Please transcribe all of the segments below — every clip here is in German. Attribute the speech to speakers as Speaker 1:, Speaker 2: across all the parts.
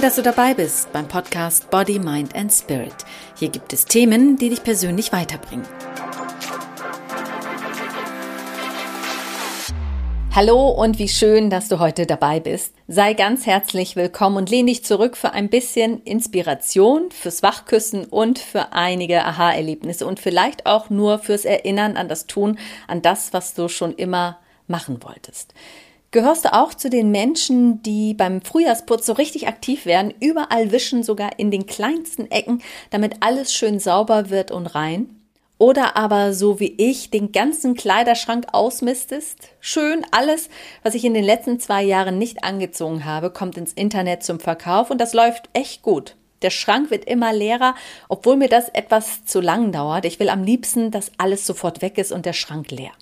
Speaker 1: Toll, dass du dabei bist beim Podcast Body, Mind and Spirit. Hier gibt es Themen, die dich persönlich weiterbringen. Hallo und wie schön, dass du heute dabei bist. Sei ganz herzlich willkommen und lehn dich zurück für ein bisschen Inspiration, fürs Wachküssen und für einige Aha-Erlebnisse und vielleicht auch nur fürs Erinnern an das Tun, an das, was du schon immer machen wolltest. Gehörst du auch zu den Menschen, die beim Frühjahrsputz so richtig aktiv werden, überall wischen, sogar in den kleinsten Ecken, damit alles schön sauber wird und rein? Oder aber so wie ich den ganzen Kleiderschrank ausmistest? Schön, alles, was ich in den letzten zwei Jahren nicht angezogen habe, kommt ins Internet zum Verkauf und das läuft echt gut. Der Schrank wird immer leerer, obwohl mir das etwas zu lang dauert. Ich will am liebsten, dass alles sofort weg ist und der Schrank leer.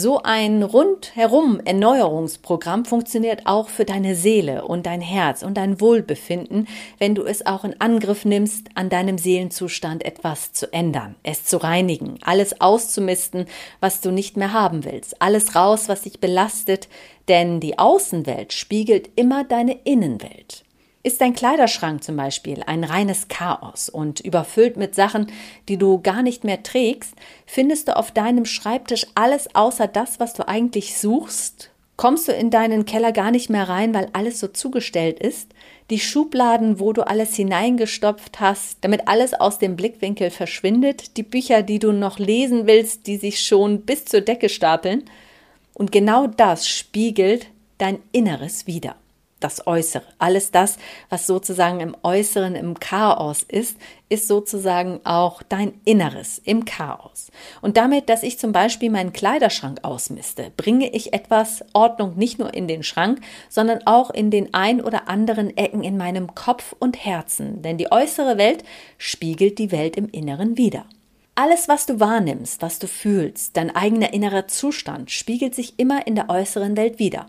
Speaker 1: So ein rundherum Erneuerungsprogramm funktioniert auch für deine Seele und dein Herz und dein Wohlbefinden, wenn du es auch in Angriff nimmst, an deinem Seelenzustand etwas zu ändern, es zu reinigen, alles auszumisten, was du nicht mehr haben willst, alles raus, was dich belastet, denn die Außenwelt spiegelt immer deine Innenwelt. Ist dein Kleiderschrank zum Beispiel ein reines Chaos und überfüllt mit Sachen, die du gar nicht mehr trägst, findest du auf deinem Schreibtisch alles außer das, was du eigentlich suchst? Kommst du in deinen Keller gar nicht mehr rein, weil alles so zugestellt ist? Die Schubladen, wo du alles hineingestopft hast, damit alles aus dem Blickwinkel verschwindet? Die Bücher, die du noch lesen willst, die sich schon bis zur Decke stapeln? Und genau das spiegelt dein Inneres wider das Äußere. Alles das, was sozusagen im Äußeren im Chaos ist, ist sozusagen auch dein Inneres im Chaos. Und damit, dass ich zum Beispiel meinen Kleiderschrank ausmiste, bringe ich etwas Ordnung nicht nur in den Schrank, sondern auch in den ein oder anderen Ecken in meinem Kopf und Herzen. Denn die äußere Welt spiegelt die Welt im Inneren wider. Alles, was du wahrnimmst, was du fühlst, dein eigener innerer Zustand, spiegelt sich immer in der äußeren Welt wider.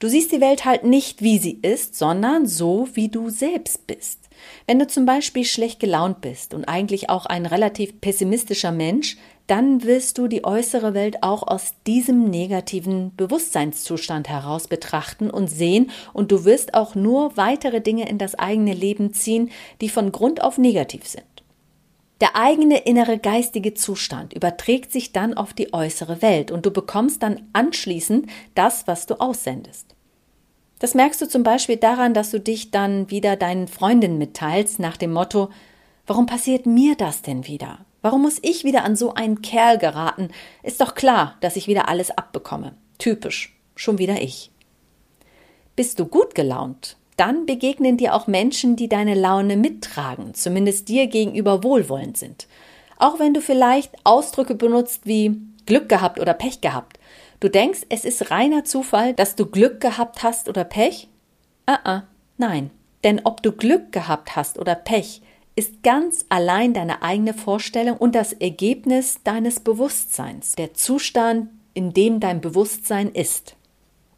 Speaker 1: Du siehst die Welt halt nicht, wie sie ist, sondern so, wie du selbst bist. Wenn du zum Beispiel schlecht gelaunt bist und eigentlich auch ein relativ pessimistischer Mensch, dann wirst du die äußere Welt auch aus diesem negativen Bewusstseinszustand heraus betrachten und sehen, und du wirst auch nur weitere Dinge in das eigene Leben ziehen, die von Grund auf negativ sind. Der eigene innere geistige Zustand überträgt sich dann auf die äußere Welt und du bekommst dann anschließend das, was du aussendest. Das merkst du zum Beispiel daran, dass du dich dann wieder deinen Freundinnen mitteilst nach dem Motto, warum passiert mir das denn wieder? Warum muss ich wieder an so einen Kerl geraten? Ist doch klar, dass ich wieder alles abbekomme. Typisch, schon wieder ich. Bist du gut gelaunt, dann begegnen dir auch Menschen, die deine Laune mittragen, zumindest dir gegenüber wohlwollend sind. Auch wenn du vielleicht Ausdrücke benutzt wie Glück gehabt oder Pech gehabt. Du denkst, es ist reiner Zufall, dass du Glück gehabt hast oder Pech? Ah, -uh, nein. Denn ob du Glück gehabt hast oder Pech, ist ganz allein deine eigene Vorstellung und das Ergebnis deines Bewusstseins, der Zustand, in dem dein Bewusstsein ist.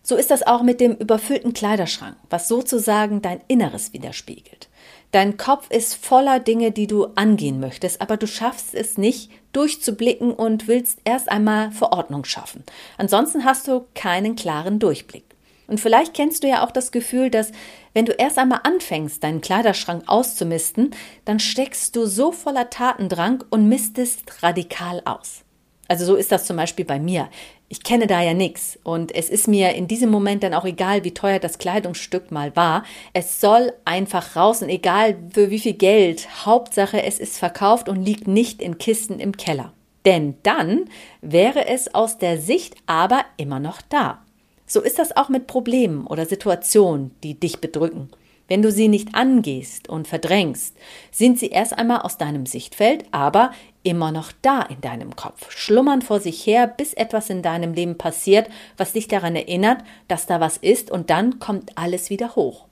Speaker 1: So ist das auch mit dem überfüllten Kleiderschrank, was sozusagen dein Inneres widerspiegelt. Dein Kopf ist voller Dinge, die du angehen möchtest, aber du schaffst es nicht, durchzublicken und willst erst einmal Verordnung schaffen. Ansonsten hast du keinen klaren Durchblick. Und vielleicht kennst du ja auch das Gefühl, dass wenn du erst einmal anfängst, deinen Kleiderschrank auszumisten, dann steckst du so voller Tatendrang und mistest radikal aus. Also so ist das zum Beispiel bei mir ich kenne da ja nichts und es ist mir in diesem Moment dann auch egal, wie teuer das Kleidungsstück mal war. Es soll einfach raus und egal für wie viel Geld. Hauptsache, es ist verkauft und liegt nicht in Kisten im Keller. Denn dann wäre es aus der Sicht aber immer noch da. So ist das auch mit Problemen oder Situationen, die dich bedrücken. Wenn du sie nicht angehst und verdrängst, sind sie erst einmal aus deinem Sichtfeld, aber immer noch da in deinem Kopf, schlummern vor sich her, bis etwas in deinem Leben passiert, was dich daran erinnert, dass da was ist, und dann kommt alles wieder hoch.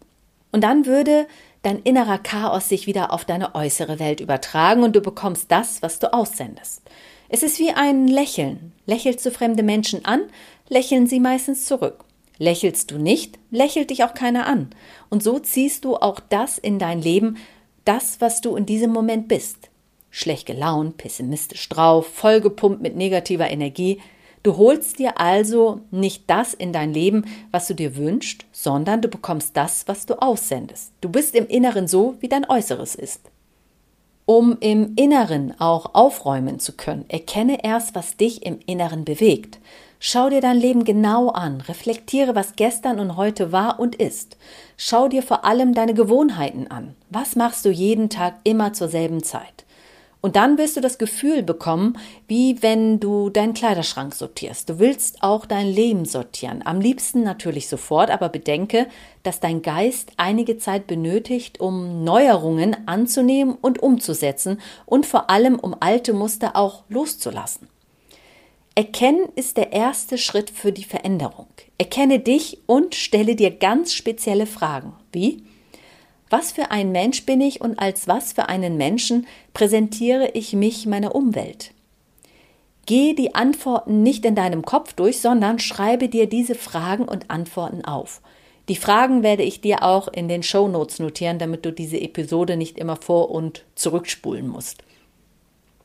Speaker 1: Und dann würde dein innerer Chaos sich wieder auf deine äußere Welt übertragen und du bekommst das, was du aussendest. Es ist wie ein Lächeln. Lächelst du fremde Menschen an, lächeln sie meistens zurück. Lächelst du nicht, lächelt dich auch keiner an. Und so ziehst du auch das in dein Leben, das, was du in diesem Moment bist schlecht gelaunt, pessimistisch drauf, vollgepumpt mit negativer Energie. Du holst dir also nicht das in dein Leben, was du dir wünschst, sondern du bekommst das, was du aussendest. Du bist im Inneren so, wie dein Äußeres ist. Um im Inneren auch aufräumen zu können, erkenne erst, was dich im Inneren bewegt. Schau dir dein Leben genau an, reflektiere, was gestern und heute war und ist. Schau dir vor allem deine Gewohnheiten an. Was machst du jeden Tag immer zur selben Zeit? Und dann wirst du das Gefühl bekommen, wie wenn du deinen Kleiderschrank sortierst. Du willst auch dein Leben sortieren. Am liebsten natürlich sofort, aber bedenke, dass dein Geist einige Zeit benötigt, um Neuerungen anzunehmen und umzusetzen und vor allem um alte Muster auch loszulassen. Erkennen ist der erste Schritt für die Veränderung. Erkenne dich und stelle dir ganz spezielle Fragen. Wie? Was für ein Mensch bin ich und als was für einen Menschen präsentiere ich mich meiner Umwelt? Gehe die Antworten nicht in deinem Kopf durch, sondern schreibe dir diese Fragen und Antworten auf. Die Fragen werde ich dir auch in den Show Notes notieren, damit du diese Episode nicht immer vor und zurückspulen musst.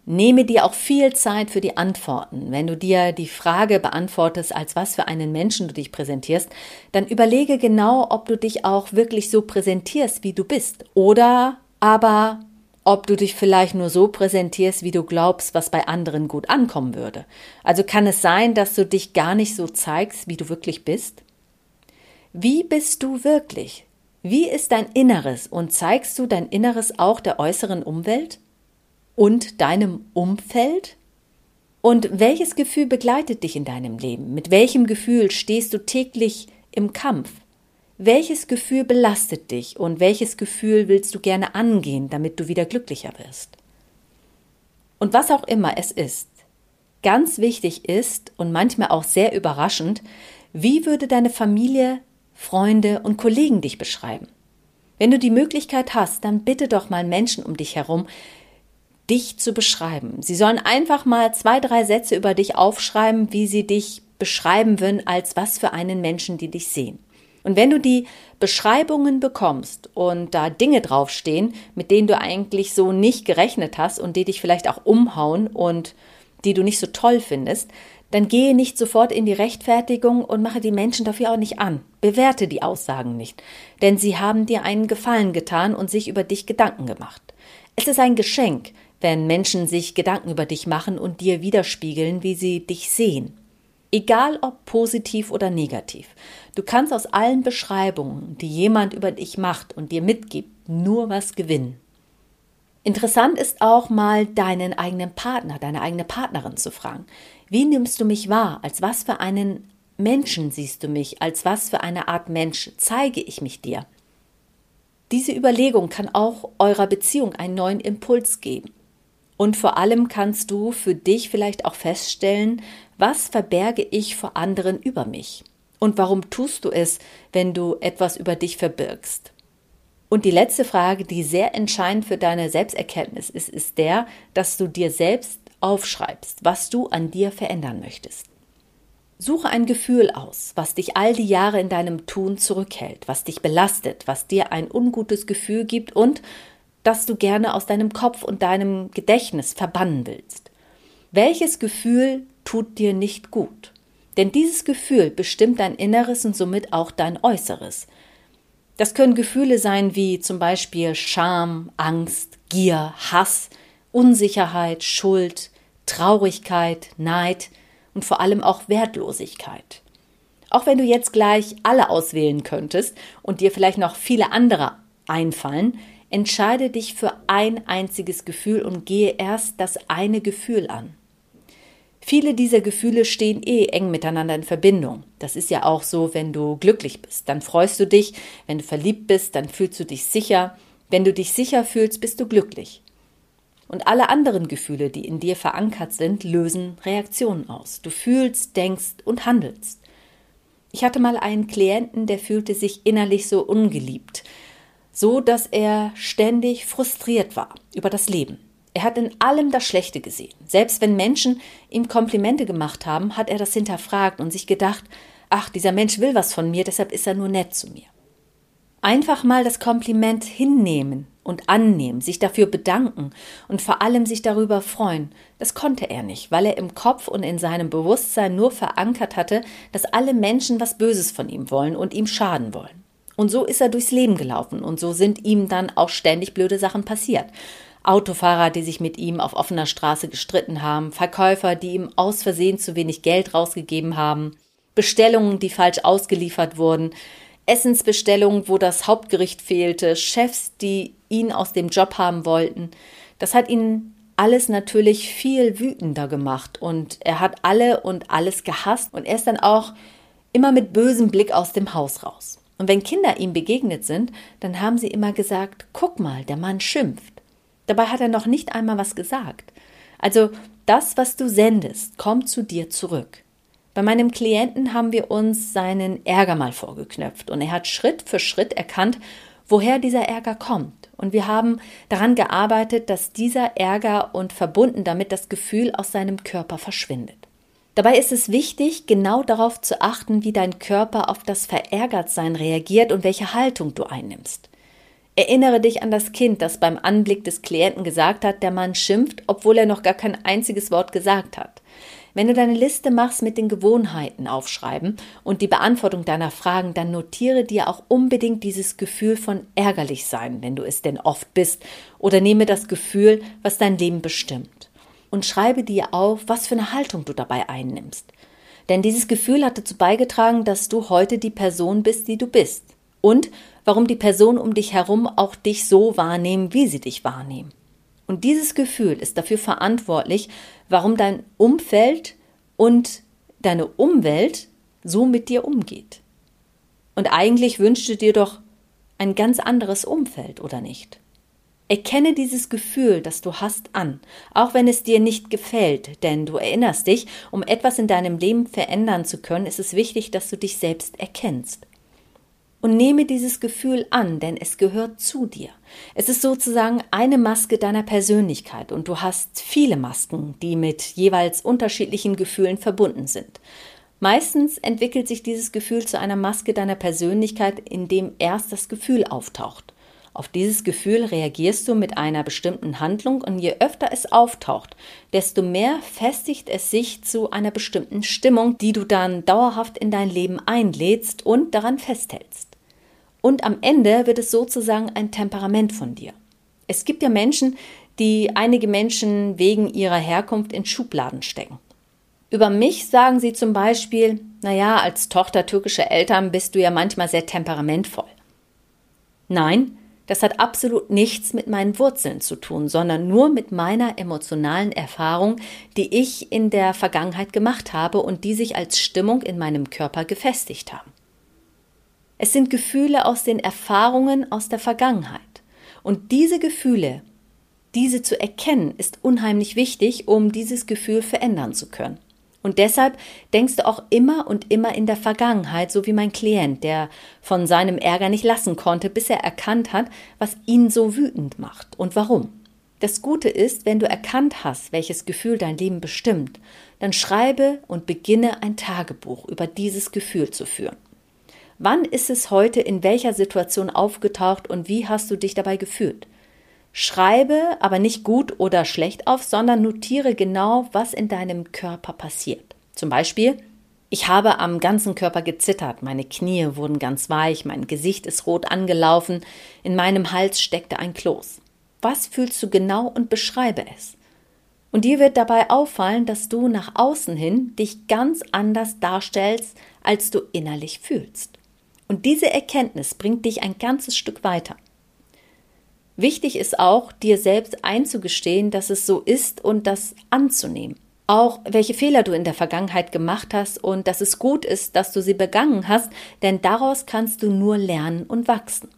Speaker 1: Nehme dir auch viel Zeit für die Antworten. Wenn du dir die Frage beantwortest, als was für einen Menschen du dich präsentierst, dann überlege genau, ob du dich auch wirklich so präsentierst, wie du bist. Oder aber, ob du dich vielleicht nur so präsentierst, wie du glaubst, was bei anderen gut ankommen würde. Also kann es sein, dass du dich gar nicht so zeigst, wie du wirklich bist? Wie bist du wirklich? Wie ist dein Inneres und zeigst du dein Inneres auch der äußeren Umwelt? Und deinem Umfeld? Und welches Gefühl begleitet dich in deinem Leben? Mit welchem Gefühl stehst du täglich im Kampf? Welches Gefühl belastet dich und welches Gefühl willst du gerne angehen, damit du wieder glücklicher wirst? Und was auch immer es ist, ganz wichtig ist und manchmal auch sehr überraschend, wie würde deine Familie, Freunde und Kollegen dich beschreiben? Wenn du die Möglichkeit hast, dann bitte doch mal Menschen um dich herum, dich zu beschreiben. Sie sollen einfach mal zwei, drei Sätze über dich aufschreiben, wie sie dich beschreiben würden, als was für einen Menschen, die dich sehen. Und wenn du die Beschreibungen bekommst und da Dinge draufstehen, mit denen du eigentlich so nicht gerechnet hast und die dich vielleicht auch umhauen und die du nicht so toll findest, dann gehe nicht sofort in die Rechtfertigung und mache die Menschen dafür auch nicht an. Bewerte die Aussagen nicht, denn sie haben dir einen Gefallen getan und sich über dich Gedanken gemacht. Es ist ein Geschenk, wenn Menschen sich Gedanken über dich machen und dir widerspiegeln, wie sie dich sehen. Egal ob positiv oder negativ. Du kannst aus allen Beschreibungen, die jemand über dich macht und dir mitgibt, nur was gewinnen. Interessant ist auch mal deinen eigenen Partner, deine eigene Partnerin zu fragen. Wie nimmst du mich wahr? Als was für einen Menschen siehst du mich? Als was für eine Art Mensch zeige ich mich dir? Diese Überlegung kann auch eurer Beziehung einen neuen Impuls geben. Und vor allem kannst du für dich vielleicht auch feststellen, was verberge ich vor anderen über mich? Und warum tust du es, wenn du etwas über dich verbirgst? Und die letzte Frage, die sehr entscheidend für deine Selbsterkenntnis ist, ist der, dass du dir selbst aufschreibst, was du an dir verändern möchtest. Suche ein Gefühl aus, was dich all die Jahre in deinem Tun zurückhält, was dich belastet, was dir ein ungutes Gefühl gibt und das du gerne aus deinem Kopf und deinem Gedächtnis verbannen willst. Welches Gefühl tut dir nicht gut? Denn dieses Gefühl bestimmt dein Inneres und somit auch dein Äußeres. Das können Gefühle sein wie zum Beispiel Scham, Angst, Gier, Hass, Unsicherheit, Schuld, Traurigkeit, Neid und vor allem auch Wertlosigkeit. Auch wenn du jetzt gleich alle auswählen könntest und dir vielleicht noch viele andere einfallen, Entscheide dich für ein einziges Gefühl und gehe erst das eine Gefühl an. Viele dieser Gefühle stehen eh eng miteinander in Verbindung. Das ist ja auch so, wenn du glücklich bist, dann freust du dich, wenn du verliebt bist, dann fühlst du dich sicher, wenn du dich sicher fühlst, bist du glücklich. Und alle anderen Gefühle, die in dir verankert sind, lösen Reaktionen aus. Du fühlst, denkst und handelst. Ich hatte mal einen Klienten, der fühlte sich innerlich so ungeliebt so dass er ständig frustriert war über das Leben. Er hat in allem das Schlechte gesehen. Selbst wenn Menschen ihm Komplimente gemacht haben, hat er das hinterfragt und sich gedacht, ach, dieser Mensch will was von mir, deshalb ist er nur nett zu mir. Einfach mal das Kompliment hinnehmen und annehmen, sich dafür bedanken und vor allem sich darüber freuen. Das konnte er nicht, weil er im Kopf und in seinem Bewusstsein nur verankert hatte, dass alle Menschen was Böses von ihm wollen und ihm schaden wollen. Und so ist er durchs Leben gelaufen und so sind ihm dann auch ständig blöde Sachen passiert. Autofahrer, die sich mit ihm auf offener Straße gestritten haben, Verkäufer, die ihm aus Versehen zu wenig Geld rausgegeben haben, Bestellungen, die falsch ausgeliefert wurden, Essensbestellungen, wo das Hauptgericht fehlte, Chefs, die ihn aus dem Job haben wollten. Das hat ihn alles natürlich viel wütender gemacht und er hat alle und alles gehasst und er ist dann auch immer mit bösem Blick aus dem Haus raus. Und wenn Kinder ihm begegnet sind, dann haben sie immer gesagt, guck mal, der Mann schimpft. Dabei hat er noch nicht einmal was gesagt. Also das, was du sendest, kommt zu dir zurück. Bei meinem Klienten haben wir uns seinen Ärger mal vorgeknöpft und er hat Schritt für Schritt erkannt, woher dieser Ärger kommt. Und wir haben daran gearbeitet, dass dieser Ärger und verbunden damit das Gefühl aus seinem Körper verschwindet. Dabei ist es wichtig, genau darauf zu achten, wie dein Körper auf das Verärgertsein reagiert und welche Haltung du einnimmst. Erinnere dich an das Kind, das beim Anblick des Klienten gesagt hat, der Mann schimpft, obwohl er noch gar kein einziges Wort gesagt hat. Wenn du deine Liste machst mit den Gewohnheiten aufschreiben und die Beantwortung deiner Fragen, dann notiere dir auch unbedingt dieses Gefühl von ärgerlich sein, wenn du es denn oft bist, oder nehme das Gefühl, was dein Leben bestimmt. Und schreibe dir auf, was für eine Haltung du dabei einnimmst. Denn dieses Gefühl hat dazu beigetragen, dass du heute die Person bist, die du bist. Und warum die Personen um dich herum auch dich so wahrnehmen, wie sie dich wahrnehmen. Und dieses Gefühl ist dafür verantwortlich, warum dein Umfeld und deine Umwelt so mit dir umgeht. Und eigentlich wünschst du dir doch ein ganz anderes Umfeld, oder nicht? Erkenne dieses Gefühl, das du hast, an, auch wenn es dir nicht gefällt, denn du erinnerst dich, um etwas in deinem Leben verändern zu können, ist es wichtig, dass du dich selbst erkennst und nehme dieses Gefühl an, denn es gehört zu dir. Es ist sozusagen eine Maske deiner Persönlichkeit und du hast viele Masken, die mit jeweils unterschiedlichen Gefühlen verbunden sind. Meistens entwickelt sich dieses Gefühl zu einer Maske deiner Persönlichkeit, indem erst das Gefühl auftaucht. Auf dieses Gefühl reagierst du mit einer bestimmten Handlung und je öfter es auftaucht, desto mehr festigt es sich zu einer bestimmten Stimmung, die du dann dauerhaft in dein Leben einlädst und daran festhältst. Und am Ende wird es sozusagen ein Temperament von dir. Es gibt ja Menschen, die einige Menschen wegen ihrer Herkunft in Schubladen stecken. Über mich sagen sie zum Beispiel, naja, als Tochter türkischer Eltern bist du ja manchmal sehr temperamentvoll. Nein, das hat absolut nichts mit meinen Wurzeln zu tun, sondern nur mit meiner emotionalen Erfahrung, die ich in der Vergangenheit gemacht habe und die sich als Stimmung in meinem Körper gefestigt haben. Es sind Gefühle aus den Erfahrungen aus der Vergangenheit. Und diese Gefühle, diese zu erkennen, ist unheimlich wichtig, um dieses Gefühl verändern zu können. Und deshalb denkst du auch immer und immer in der Vergangenheit, so wie mein Klient, der von seinem Ärger nicht lassen konnte, bis er erkannt hat, was ihn so wütend macht und warum. Das Gute ist, wenn du erkannt hast, welches Gefühl dein Leben bestimmt, dann schreibe und beginne ein Tagebuch über dieses Gefühl zu führen. Wann ist es heute in welcher Situation aufgetaucht und wie hast du dich dabei gefühlt? Schreibe aber nicht gut oder schlecht auf, sondern notiere genau, was in deinem Körper passiert. Zum Beispiel, ich habe am ganzen Körper gezittert, meine Knie wurden ganz weich, mein Gesicht ist rot angelaufen, in meinem Hals steckte ein Kloß. Was fühlst du genau und beschreibe es? Und dir wird dabei auffallen, dass du nach außen hin dich ganz anders darstellst, als du innerlich fühlst. Und diese Erkenntnis bringt dich ein ganzes Stück weiter. Wichtig ist auch, dir selbst einzugestehen, dass es so ist und das anzunehmen. Auch welche Fehler du in der Vergangenheit gemacht hast und dass es gut ist, dass du sie begangen hast, denn daraus kannst du nur lernen und wachsen.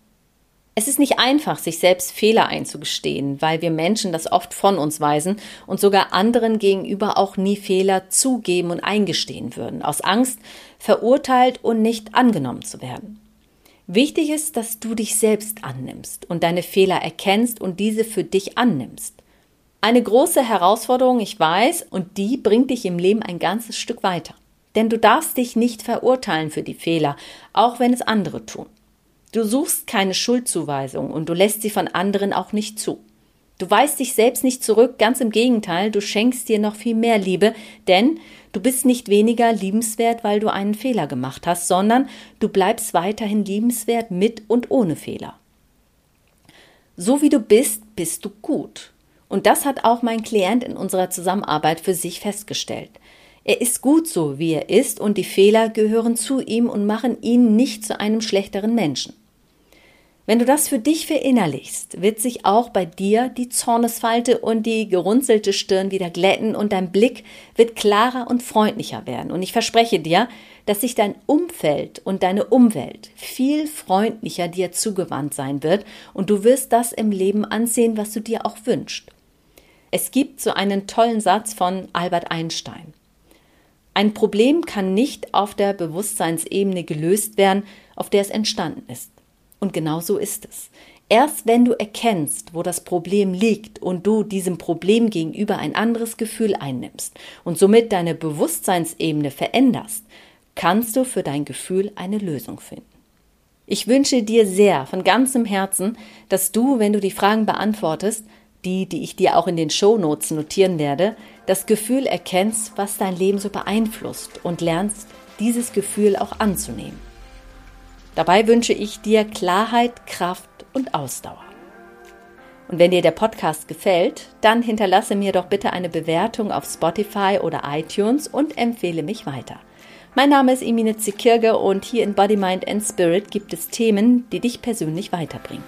Speaker 1: Es ist nicht einfach, sich selbst Fehler einzugestehen, weil wir Menschen das oft von uns weisen und sogar anderen gegenüber auch nie Fehler zugeben und eingestehen würden, aus Angst, verurteilt und nicht angenommen zu werden. Wichtig ist, dass du dich selbst annimmst und deine Fehler erkennst und diese für dich annimmst. Eine große Herausforderung, ich weiß, und die bringt dich im Leben ein ganzes Stück weiter. Denn du darfst dich nicht verurteilen für die Fehler, auch wenn es andere tun. Du suchst keine Schuldzuweisung und du lässt sie von anderen auch nicht zu. Du weist dich selbst nicht zurück, ganz im Gegenteil, du schenkst dir noch viel mehr Liebe, denn du bist nicht weniger liebenswert, weil du einen Fehler gemacht hast, sondern du bleibst weiterhin liebenswert mit und ohne Fehler. So wie du bist, bist du gut. Und das hat auch mein Klient in unserer Zusammenarbeit für sich festgestellt. Er ist gut so, wie er ist, und die Fehler gehören zu ihm und machen ihn nicht zu einem schlechteren Menschen. Wenn du das für dich verinnerlichst, wird sich auch bei dir die Zornesfalte und die gerunzelte Stirn wieder glätten und dein Blick wird klarer und freundlicher werden. Und ich verspreche dir, dass sich dein Umfeld und deine Umwelt viel freundlicher dir zugewandt sein wird und du wirst das im Leben ansehen, was du dir auch wünschst. Es gibt so einen tollen Satz von Albert Einstein. Ein Problem kann nicht auf der Bewusstseinsebene gelöst werden, auf der es entstanden ist. Und genau so ist es. Erst wenn du erkennst, wo das Problem liegt und du diesem Problem gegenüber ein anderes Gefühl einnimmst und somit deine Bewusstseinsebene veränderst, kannst du für dein Gefühl eine Lösung finden. Ich wünsche dir sehr von ganzem Herzen, dass du, wenn du die Fragen beantwortest, die, die ich dir auch in den Shownotes notieren werde, das Gefühl erkennst, was dein Leben so beeinflusst und lernst, dieses Gefühl auch anzunehmen. Dabei wünsche ich dir Klarheit, Kraft und Ausdauer. Und wenn dir der Podcast gefällt, dann hinterlasse mir doch bitte eine Bewertung auf Spotify oder iTunes und empfehle mich weiter. Mein Name ist Emine Zikirge und hier in Body, Mind and Spirit gibt es Themen, die dich persönlich weiterbringen.